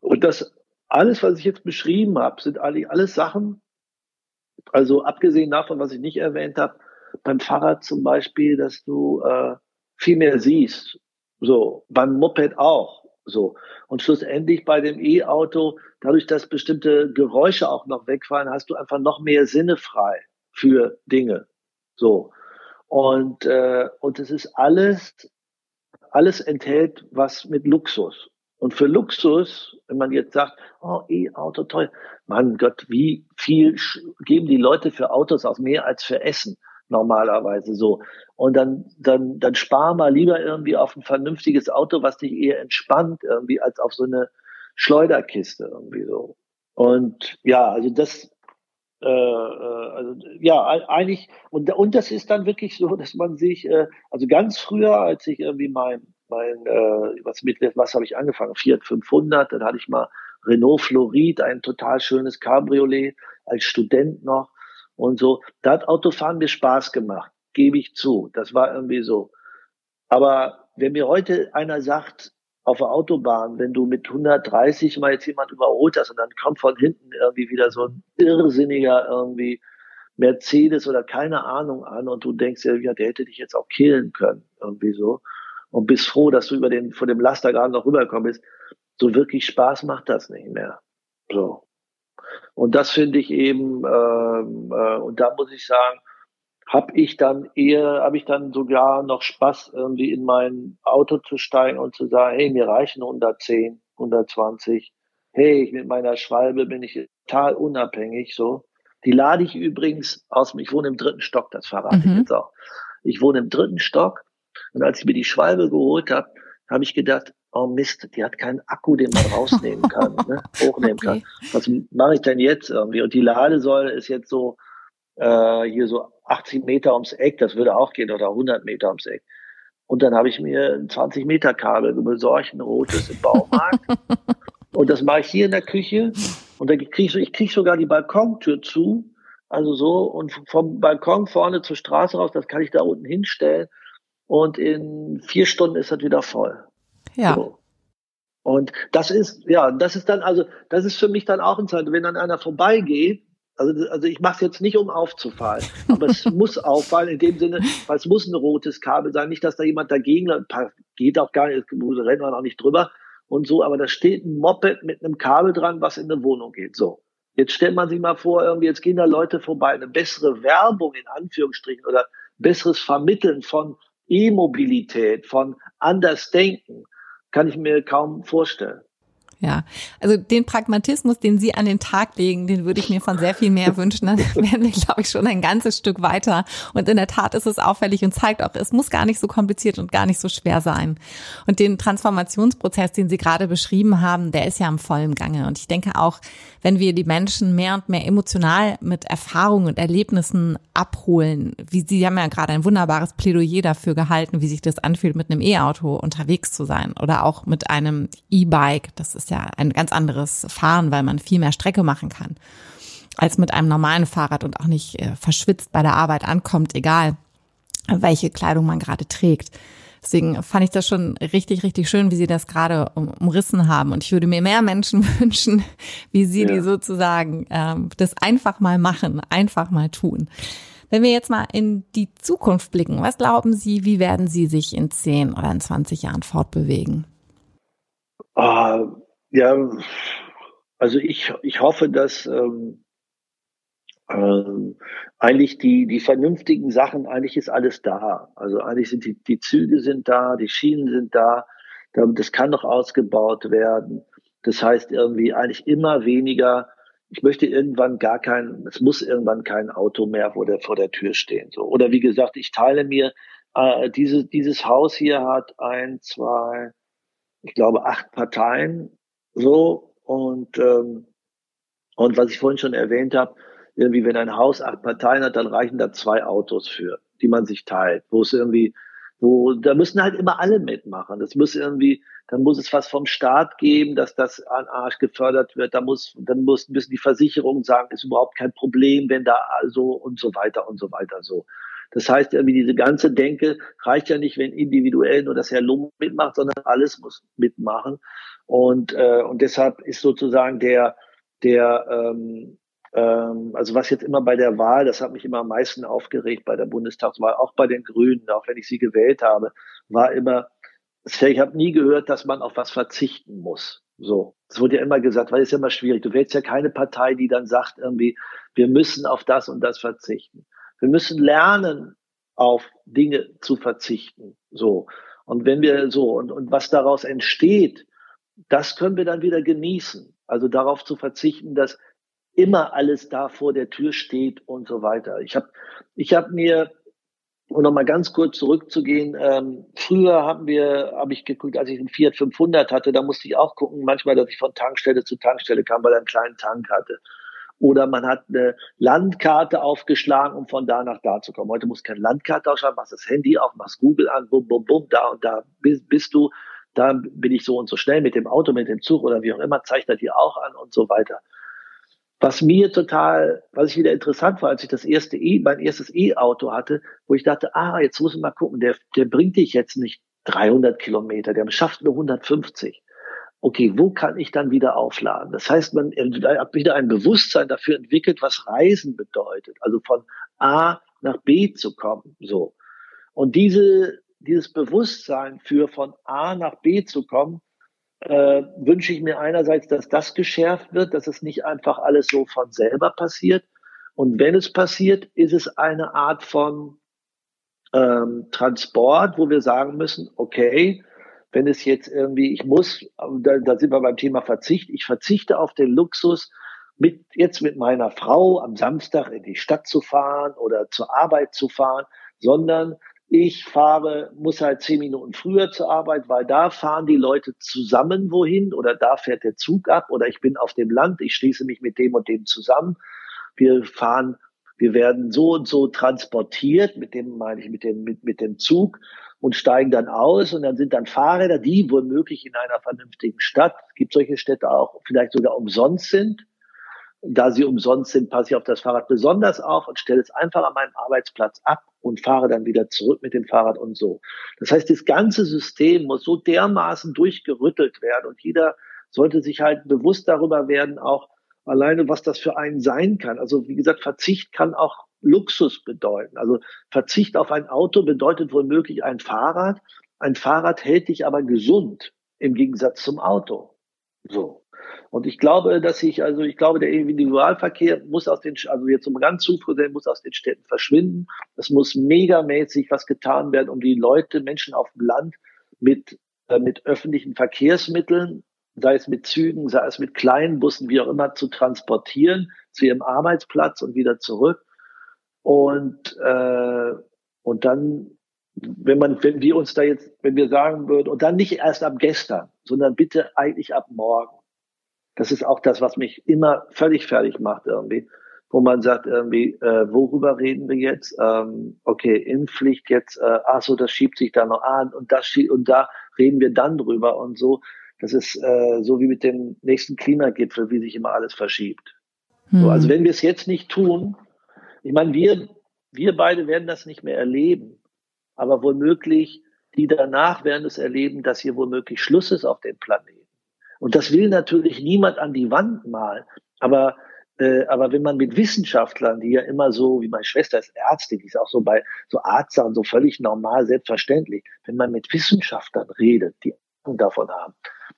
Und das alles, was ich jetzt beschrieben habe, sind eigentlich alles Sachen, also abgesehen davon, was ich nicht erwähnt habe, beim Fahrrad zum Beispiel, dass du äh, viel mehr siehst. So, beim Moped auch. So. Und schlussendlich bei dem E-Auto, dadurch, dass bestimmte Geräusche auch noch wegfallen, hast du einfach noch mehr Sinne frei für Dinge. So. Und, äh, und es ist alles, alles enthält was mit Luxus. Und für Luxus, wenn man jetzt sagt, oh, E-Auto toll, mein Gott, wie viel geben die Leute für Autos aus mehr als für Essen normalerweise so. Und dann, dann, dann spar mal lieber irgendwie auf ein vernünftiges Auto, was dich eher entspannt irgendwie, als auf so eine Schleuderkiste irgendwie so. Und ja, also das, äh, äh, also ja, eigentlich, und, und das ist dann wirklich so, dass man sich, äh, also ganz früher, als ich irgendwie mein, mein äh, was mit, was habe ich angefangen? Fiat 500, dann hatte ich mal Renault Florid, ein total schönes Cabriolet, als Student noch und so. Da hat Autofahren mir Spaß gemacht, gebe ich zu. Das war irgendwie so. Aber wenn mir heute einer sagt, auf der Autobahn, wenn du mit 130 mal jetzt jemand überholt hast und dann kommt von hinten irgendwie wieder so ein irrsinniger irgendwie Mercedes oder keine Ahnung an und du denkst ja, der hätte dich jetzt auch killen können, irgendwie so. Und bist froh, dass du über den, von dem Laster gerade noch rübergekommen bist. So wirklich Spaß macht das nicht mehr. So. Und das finde ich eben, ähm, äh, und da muss ich sagen, habe ich dann eher, habe ich dann sogar noch Spaß, irgendwie in mein Auto zu steigen und zu sagen, hey, mir reichen 110, 120. Hey, ich mit meiner Schwalbe bin ich total unabhängig, so. Die lade ich übrigens aus, ich wohne im dritten Stock, das verrate mhm. ich jetzt auch. Ich wohne im dritten Stock und als ich mir die Schwalbe geholt habe, habe ich gedacht, oh Mist, die hat keinen Akku, den man rausnehmen kann, ne, hochnehmen okay. kann. Was mache ich denn jetzt irgendwie? Und die Ladesäule ist jetzt so äh, hier so 80 Meter ums Eck, das würde auch gehen, oder 100 Meter ums Eck. Und dann habe ich mir ein 20 Meter Kabel besorgt, ein rotes im Baumarkt. und das mache ich hier in der Küche. Und dann kriege ich, ich krieg sogar die Balkontür zu. Also so, und vom Balkon vorne zur Straße raus, das kann ich da unten hinstellen. Und in vier Stunden ist das wieder voll. Ja. So. Und das ist, ja, das ist dann, also, das ist für mich dann auch ein Zeit, wenn dann einer vorbeigeht, also, also ich mache es jetzt nicht, um aufzufallen, aber es muss auffallen in dem Sinne, weil es muss ein rotes Kabel sein, nicht, dass da jemand dagegen geht auch gar nicht, rennt man auch nicht drüber und so, aber da steht ein Moped mit einem Kabel dran, was in eine Wohnung geht. So. Jetzt stellt man sich mal vor, irgendwie jetzt gehen da Leute vorbei, eine bessere Werbung in Anführungsstrichen oder besseres Vermitteln von E-Mobilität, von Andersdenken, kann ich mir kaum vorstellen. Ja, also den Pragmatismus, den Sie an den Tag legen, den würde ich mir von sehr viel mehr wünschen. Dann wären wir, glaube ich, schon ein ganzes Stück weiter. Und in der Tat ist es auffällig und zeigt auch, es muss gar nicht so kompliziert und gar nicht so schwer sein. Und den Transformationsprozess, den Sie gerade beschrieben haben, der ist ja im vollen Gange. Und ich denke auch, wenn wir die Menschen mehr und mehr emotional mit Erfahrungen und Erlebnissen abholen, wie Sie haben ja gerade ein wunderbares Plädoyer dafür gehalten, wie sich das anfühlt, mit einem E-Auto unterwegs zu sein oder auch mit einem E-Bike. Das ist ist ja ein ganz anderes Fahren, weil man viel mehr Strecke machen kann als mit einem normalen Fahrrad und auch nicht äh, verschwitzt bei der Arbeit ankommt, egal welche Kleidung man gerade trägt. Deswegen fand ich das schon richtig, richtig schön, wie Sie das gerade umrissen haben. Und ich würde mir mehr Menschen wünschen, wie Sie, ja. die sozusagen ähm, das einfach mal machen, einfach mal tun. Wenn wir jetzt mal in die Zukunft blicken, was glauben Sie, wie werden Sie sich in 10 oder in 20 Jahren fortbewegen? Uh, ja, also ich, ich hoffe, dass ähm, ähm, eigentlich die, die vernünftigen Sachen, eigentlich ist alles da. Also eigentlich sind die, die Züge sind da, die Schienen sind da, das kann noch ausgebaut werden. Das heißt irgendwie eigentlich immer weniger. Ich möchte irgendwann gar kein, es muss irgendwann kein Auto mehr vor der, vor der Tür stehen. So. Oder wie gesagt, ich teile mir, äh, diese, dieses Haus hier hat ein, zwei, ich glaube, acht Parteien. So. Und, ähm, und was ich vorhin schon erwähnt habe, irgendwie, wenn ein Haus acht Parteien hat, dann reichen da zwei Autos für, die man sich teilt, wo es irgendwie, wo, da müssen halt immer alle mitmachen. Das muss irgendwie, dann muss es was vom Staat geben, dass das an Arsch gefördert wird. Da muss, dann muss, müssen die Versicherungen sagen, ist überhaupt kein Problem, wenn da so und so weiter und so weiter so. Das heißt irgendwie, diese ganze Denke reicht ja nicht, wenn individuell nur das Herr Lumm mitmacht, sondern alles muss mitmachen. Und, äh, und deshalb ist sozusagen der, der, ähm, ähm, also was jetzt immer bei der Wahl, das hat mich immer am meisten aufgeregt bei der Bundestagswahl, auch bei den Grünen, auch wenn ich sie gewählt habe, war immer, ich habe nie gehört, dass man auf was verzichten muss. So, es wurde ja immer gesagt, weil es ist ja immer schwierig. Du wählst ja keine Partei, die dann sagt irgendwie, wir müssen auf das und das verzichten. Wir müssen lernen, auf Dinge zu verzichten. So. Und wenn wir so, und, und was daraus entsteht, das können wir dann wieder genießen. Also darauf zu verzichten, dass immer alles da vor der Tür steht und so weiter. Ich habe ich hab mir, um nochmal ganz kurz zurückzugehen, ähm, früher haben wir, habe ich geguckt, als ich einen Fiat 500 hatte, da musste ich auch gucken, manchmal, dass ich von Tankstelle zu Tankstelle kam, weil er einen kleinen Tank hatte. Oder man hat eine Landkarte aufgeschlagen, um von da nach da zu kommen. Heute muss keine Landkarte ausschreiben, machst das Handy auf, machst Google an, bum, bum, bum, da und da bist, bist du, da bin ich so und so schnell mit dem Auto, mit dem Zug oder wie auch immer, zeigt er dir auch an und so weiter. Was mir total, was ich wieder interessant war, als ich das erste E, mein erstes E-Auto hatte, wo ich dachte, ah, jetzt muss ich mal gucken, der, der bringt dich jetzt nicht 300 Kilometer, der schafft nur 150. Okay, wo kann ich dann wieder aufladen? Das heißt, man hat wieder ein Bewusstsein dafür entwickelt, was Reisen bedeutet, also von A nach B zu kommen, so. Und diese, dieses Bewusstsein für von A nach B zu kommen, äh, wünsche ich mir einerseits, dass das geschärft wird, dass es nicht einfach alles so von selber passiert. Und wenn es passiert, ist es eine Art von ähm, Transport, wo wir sagen müssen, okay, wenn es jetzt irgendwie, ich muss, da, da sind wir beim Thema Verzicht, ich verzichte auf den Luxus, mit, jetzt mit meiner Frau am Samstag in die Stadt zu fahren oder zur Arbeit zu fahren, sondern ich fahre, muss halt zehn Minuten früher zur Arbeit, weil da fahren die Leute zusammen wohin oder da fährt der Zug ab oder ich bin auf dem Land, ich schließe mich mit dem und dem zusammen. Wir fahren, wir werden so und so transportiert, mit dem meine ich mit dem, mit, mit dem Zug und steigen dann aus und dann sind dann Fahrräder, die womöglich in einer vernünftigen Stadt, es gibt solche Städte auch, vielleicht sogar umsonst sind, da sie umsonst sind, passe ich auf das Fahrrad besonders auf und stelle es einfach an meinem Arbeitsplatz ab und fahre dann wieder zurück mit dem Fahrrad und so. Das heißt, das ganze System muss so dermaßen durchgerüttelt werden und jeder sollte sich halt bewusst darüber werden, auch alleine, was das für einen sein kann. Also wie gesagt, Verzicht kann auch Luxus bedeuten. Also Verzicht auf ein Auto bedeutet womöglich ein Fahrrad. Ein Fahrrad hält dich aber gesund im Gegensatz zum Auto. So. Und ich glaube, dass ich, also ich glaube, der Individualverkehr muss aus den, also jetzt um ganz zufrieden, muss aus den Städten verschwinden. Es muss megamäßig was getan werden, um die Leute, Menschen auf dem Land mit, äh, mit öffentlichen Verkehrsmitteln, sei es mit Zügen, sei es mit kleinen Bussen, wie auch immer, zu transportieren zu ihrem Arbeitsplatz und wieder zurück. Und, äh, und dann wenn man, wenn wir uns da jetzt, wenn wir sagen würden, und dann nicht erst ab gestern, sondern bitte eigentlich ab morgen. Das ist auch das, was mich immer völlig fertig macht irgendwie, wo man sagt irgendwie, äh, worüber reden wir jetzt? Ähm, okay, Impfpflicht jetzt, äh, ach so, das schiebt sich da noch an und das schiebt, und da reden wir dann drüber und so. Das ist äh, so wie mit dem nächsten Klimagipfel, wie sich immer alles verschiebt. Hm. So, also wenn wir es jetzt nicht tun, ich meine, wir, wir beide werden das nicht mehr erleben, aber womöglich die danach werden es erleben, dass hier womöglich Schluss ist auf dem Planeten. Und das will natürlich niemand an die Wand malen. Aber, äh, aber wenn man mit Wissenschaftlern, die ja immer so, wie meine Schwester ist Ärztin, die ist auch so bei so Arztsachen so völlig normal, selbstverständlich. Wenn man mit Wissenschaftlern redet, die Ahnung davon haben,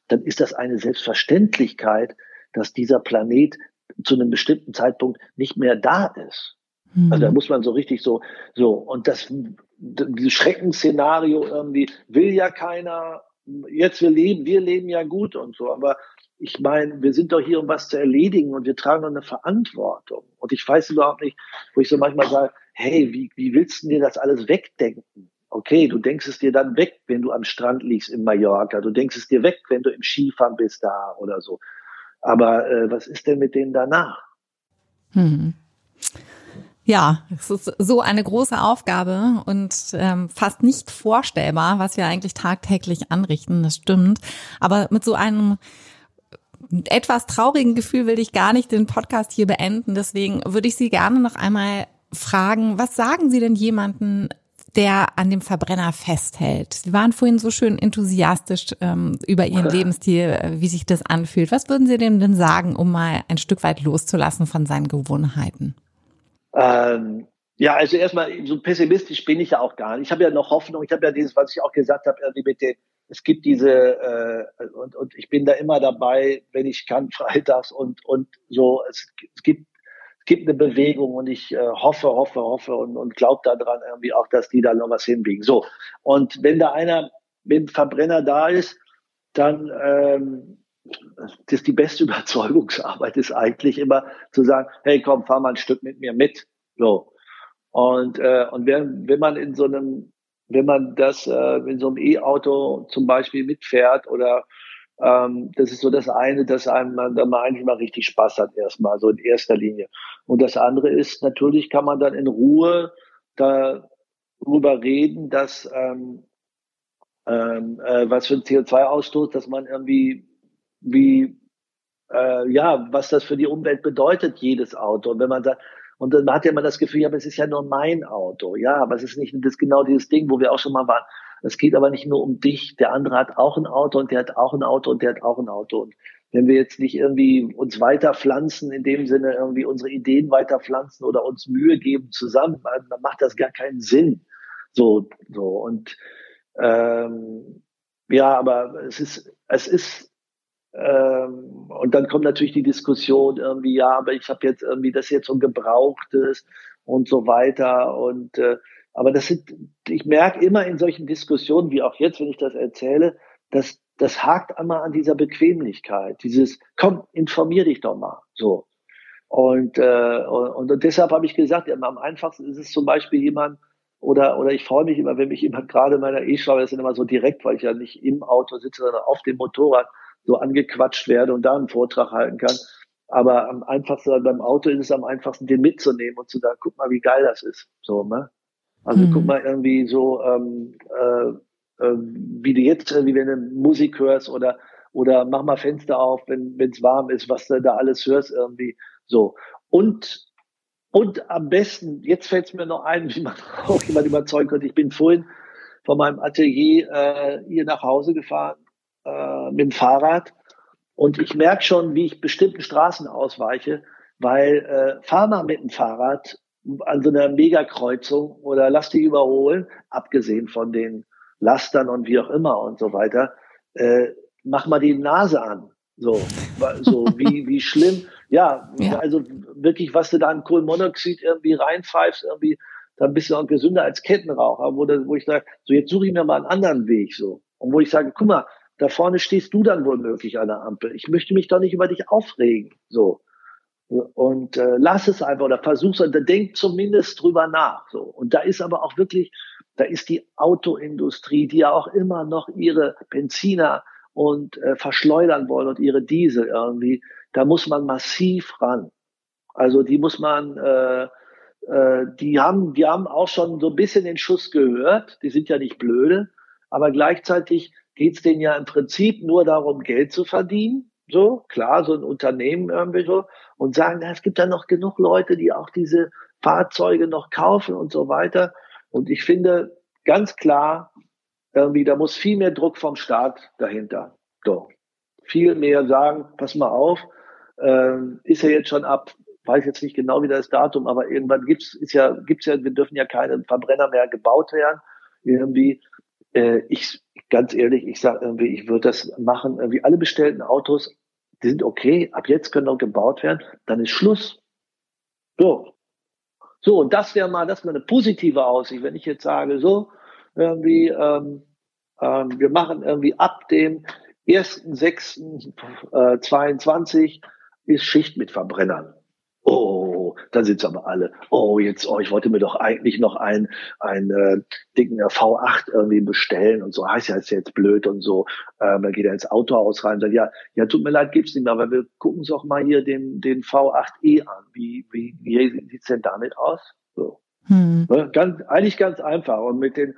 dann ist das eine Selbstverständlichkeit, dass dieser Planet zu einem bestimmten Zeitpunkt nicht mehr da ist. Mhm. Also da muss man so richtig so, so, und das, dieses Schreckensszenario irgendwie will ja keiner, jetzt wir leben, wir leben ja gut und so, aber ich meine, wir sind doch hier, um was zu erledigen und wir tragen doch eine Verantwortung. Und ich weiß überhaupt nicht, wo ich so manchmal sage, hey, wie, wie willst du dir das alles wegdenken? Okay, du denkst es dir dann weg, wenn du am Strand liegst in Mallorca. Du denkst es dir weg, wenn du im Skifahren bist da oder so. Aber äh, was ist denn mit denen danach? Hm. Ja, es ist so eine große Aufgabe und ähm, fast nicht vorstellbar, was wir eigentlich tagtäglich anrichten, das stimmt. Aber mit so einem etwas traurigen Gefühl will ich gar nicht den Podcast hier beenden. Deswegen würde ich Sie gerne noch einmal fragen, was sagen Sie denn jemanden, der an dem Verbrenner festhält. Sie waren vorhin so schön enthusiastisch ähm, über Ihren Lebensstil, äh, wie sich das anfühlt. Was würden Sie dem denn sagen, um mal ein Stück weit loszulassen von seinen Gewohnheiten? Ähm, ja, also erstmal, so pessimistisch bin ich ja auch gar nicht. Ich habe ja noch Hoffnung. Ich habe ja dieses, was ich auch gesagt habe, mit den, es gibt diese, äh, und, und ich bin da immer dabei, wenn ich kann, freitags und, und so, es, es gibt gibt eine Bewegung und ich äh, hoffe, hoffe, hoffe und, und glaube daran irgendwie auch, dass die da noch was hinbiegen. So. Und wenn da einer mit dem Verbrenner da ist, dann ähm, das ist die beste Überzeugungsarbeit ist eigentlich immer zu sagen, hey komm, fahr mal ein Stück mit mir mit. So. Und, äh, und wenn, wenn man in so einem, wenn man das äh, in so einem E-Auto zum Beispiel mitfährt oder ähm, das ist so das eine, dass einem man da mal eigentlich mal richtig Spaß hat erstmal, so in erster Linie. Und das andere ist, natürlich kann man dann in Ruhe darüber reden, dass ähm, ähm, äh, was für ein CO2-Ausstoß, dass man irgendwie wie äh, ja, was das für die Umwelt bedeutet, jedes Auto. Und wenn man sagt, und dann hat ja immer das Gefühl, ja, aber es ist ja nur mein Auto. Ja, aber es ist nicht das genau dieses Ding, wo wir auch schon mal waren. Es geht aber nicht nur um dich. Der andere hat auch ein Auto und der hat auch ein Auto und der hat auch ein Auto. Und wenn wir jetzt nicht irgendwie uns weiter pflanzen, in dem Sinne irgendwie unsere Ideen weiter pflanzen oder uns Mühe geben zusammen, dann macht das gar keinen Sinn. So, so. Und ähm, ja, aber es ist, es ist, ähm, und dann kommt natürlich die Diskussion irgendwie, ja, aber ich habe jetzt irgendwie das jetzt so gebrauchtes und so weiter. Und äh, aber das sind, ich merke immer in solchen Diskussionen, wie auch jetzt, wenn ich das erzähle, dass das hakt einmal an dieser Bequemlichkeit, dieses, komm, informier dich doch mal, so. Und, äh, und, und deshalb habe ich gesagt, ja, am einfachsten ist es zum Beispiel jemand, oder, oder ich freue mich immer, wenn mich jemand gerade in meiner E-Schraube, das sind immer so direkt, weil ich ja nicht im Auto sitze, sondern auf dem Motorrad so angequatscht werde und da einen Vortrag halten kann. Aber am einfachsten beim Auto ist es am einfachsten, den mitzunehmen und zu sagen, guck mal, wie geil das ist. So, ne? Also mhm. guck mal irgendwie so, ähm, äh, äh, wie du jetzt, wie wenn du Musik hörst oder oder mach mal Fenster auf, wenn es warm ist, was du da alles hörst irgendwie so. Und und am besten, jetzt fällt es mir noch ein, wie man auch jemand überzeugen könnte. Ich bin vorhin von meinem Atelier äh, hier nach Hause gefahren äh, mit dem Fahrrad und ich merke schon, wie ich bestimmten Straßen ausweiche, weil äh, fahr mal mit dem Fahrrad an so einer Megakreuzung oder lass dich überholen, abgesehen von den Lastern und wie auch immer und so weiter, äh, mach mal die Nase an. So, so wie, wie schlimm. Ja, ja, also wirklich, was du da an Kohlenmonoxid irgendwie reinpfeifst, irgendwie, dann bist du auch gesünder als Kettenraucher, wo, wo ich sage, so jetzt suche ich mir mal einen anderen Weg, so. Und wo ich sage, guck mal, da vorne stehst du dann wohl möglich an der Ampel. Ich möchte mich doch nicht über dich aufregen, so. Und äh, lass es einfach oder versuch's oder denk zumindest drüber nach. So. Und da ist aber auch wirklich, da ist die Autoindustrie, die ja auch immer noch ihre Benziner und äh, verschleudern wollen und ihre Diesel irgendwie. Da muss man massiv ran. Also die muss man, äh, äh, die haben, die haben auch schon so ein bisschen den Schuss gehört. Die sind ja nicht blöde, aber gleichzeitig geht's denen ja im Prinzip nur darum, Geld zu verdienen. So, klar, so ein Unternehmen irgendwie so und sagen, es gibt da noch genug Leute, die auch diese Fahrzeuge noch kaufen und so weiter. Und ich finde ganz klar, irgendwie, da muss viel mehr Druck vom Staat dahinter. So. Viel mehr sagen, pass mal auf, ähm, ist ja jetzt schon ab, weiß jetzt nicht genau wie das Datum, aber irgendwann gibt's, ist ja, gibt's ja, wir dürfen ja keine Verbrenner mehr gebaut werden. Irgendwie, äh, ich, ganz ehrlich, ich sage irgendwie, ich würde das machen, irgendwie alle bestellten Autos, die sind okay, ab jetzt können noch gebaut werden, dann ist Schluss. So. So, und das wäre mal, das wäre eine positive Aussicht, wenn ich jetzt sage, so, irgendwie, ähm, ähm, wir machen irgendwie ab dem 1.6.22 äh, ist Schicht mit Verbrennern. Dann sind aber alle. Oh, jetzt, oh, ich wollte mir doch eigentlich noch einen, einen äh, dicken V8 irgendwie bestellen und so. Heißt ja, ist jetzt blöd und so. Ähm, dann geht er ins Autohaus rein und sagt, ja, ja, tut mir leid, gibt's nicht mehr, aber wir gucken uns auch mal hier den, den V8e an. Wie, wie, wie sieht's denn damit aus? So. Hm. Ne, ganz, eigentlich ganz einfach. Und mit den,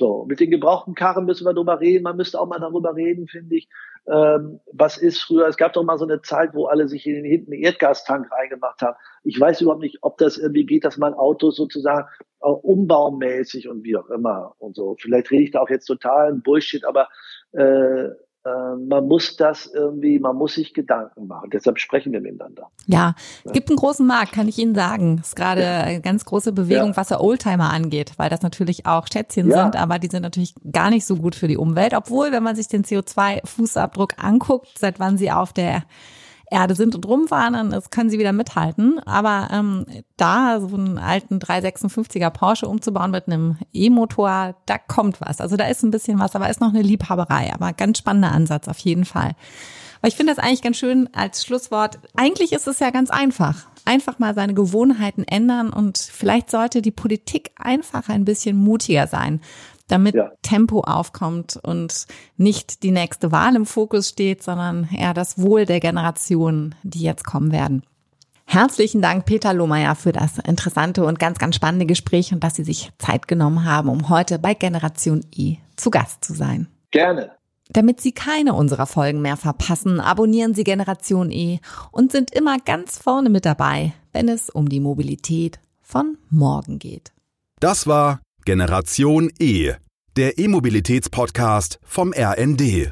so, mit den gebrauchten Karren müssen wir drüber reden. Man müsste auch mal darüber reden, finde ich. Ähm, was ist früher? Es gab doch mal so eine Zeit, wo alle sich in den hinten Erdgastank reingemacht haben. Ich weiß überhaupt nicht, ob das irgendwie geht, dass man Autos sozusagen auch umbaumäßig und wie auch immer und so. Vielleicht rede ich da auch jetzt total Bullshit, aber äh, äh, man muss das irgendwie, man muss sich Gedanken machen. Deshalb sprechen wir miteinander. Ja, es gibt einen großen Markt, kann ich Ihnen sagen. Es ist gerade eine ganz große Bewegung, ja. was der Oldtimer angeht, weil das natürlich auch Schätzchen ja. sind, aber die sind natürlich gar nicht so gut für die Umwelt. Obwohl, wenn man sich den CO2-Fußabdruck anguckt, seit wann sie auf der Erde sind und rumfahren, dann können sie wieder mithalten. Aber ähm, da so einen alten 356er Porsche umzubauen mit einem E-Motor, da kommt was. Also da ist ein bisschen was, aber ist noch eine Liebhaberei. Aber ganz spannender Ansatz auf jeden Fall. Aber ich finde das eigentlich ganz schön als Schlusswort. Eigentlich ist es ja ganz einfach. Einfach mal seine Gewohnheiten ändern und vielleicht sollte die Politik einfach ein bisschen mutiger sein damit ja. Tempo aufkommt und nicht die nächste Wahl im Fokus steht, sondern eher das Wohl der Generationen, die jetzt kommen werden. Herzlichen Dank, Peter Lohmeier, für das interessante und ganz, ganz spannende Gespräch und dass Sie sich Zeit genommen haben, um heute bei Generation I zu Gast zu sein. Gerne. Damit Sie keine unserer Folgen mehr verpassen, abonnieren Sie Generation E und sind immer ganz vorne mit dabei, wenn es um die Mobilität von morgen geht. Das war Generation E, der E-Mobilitäts-Podcast vom RND.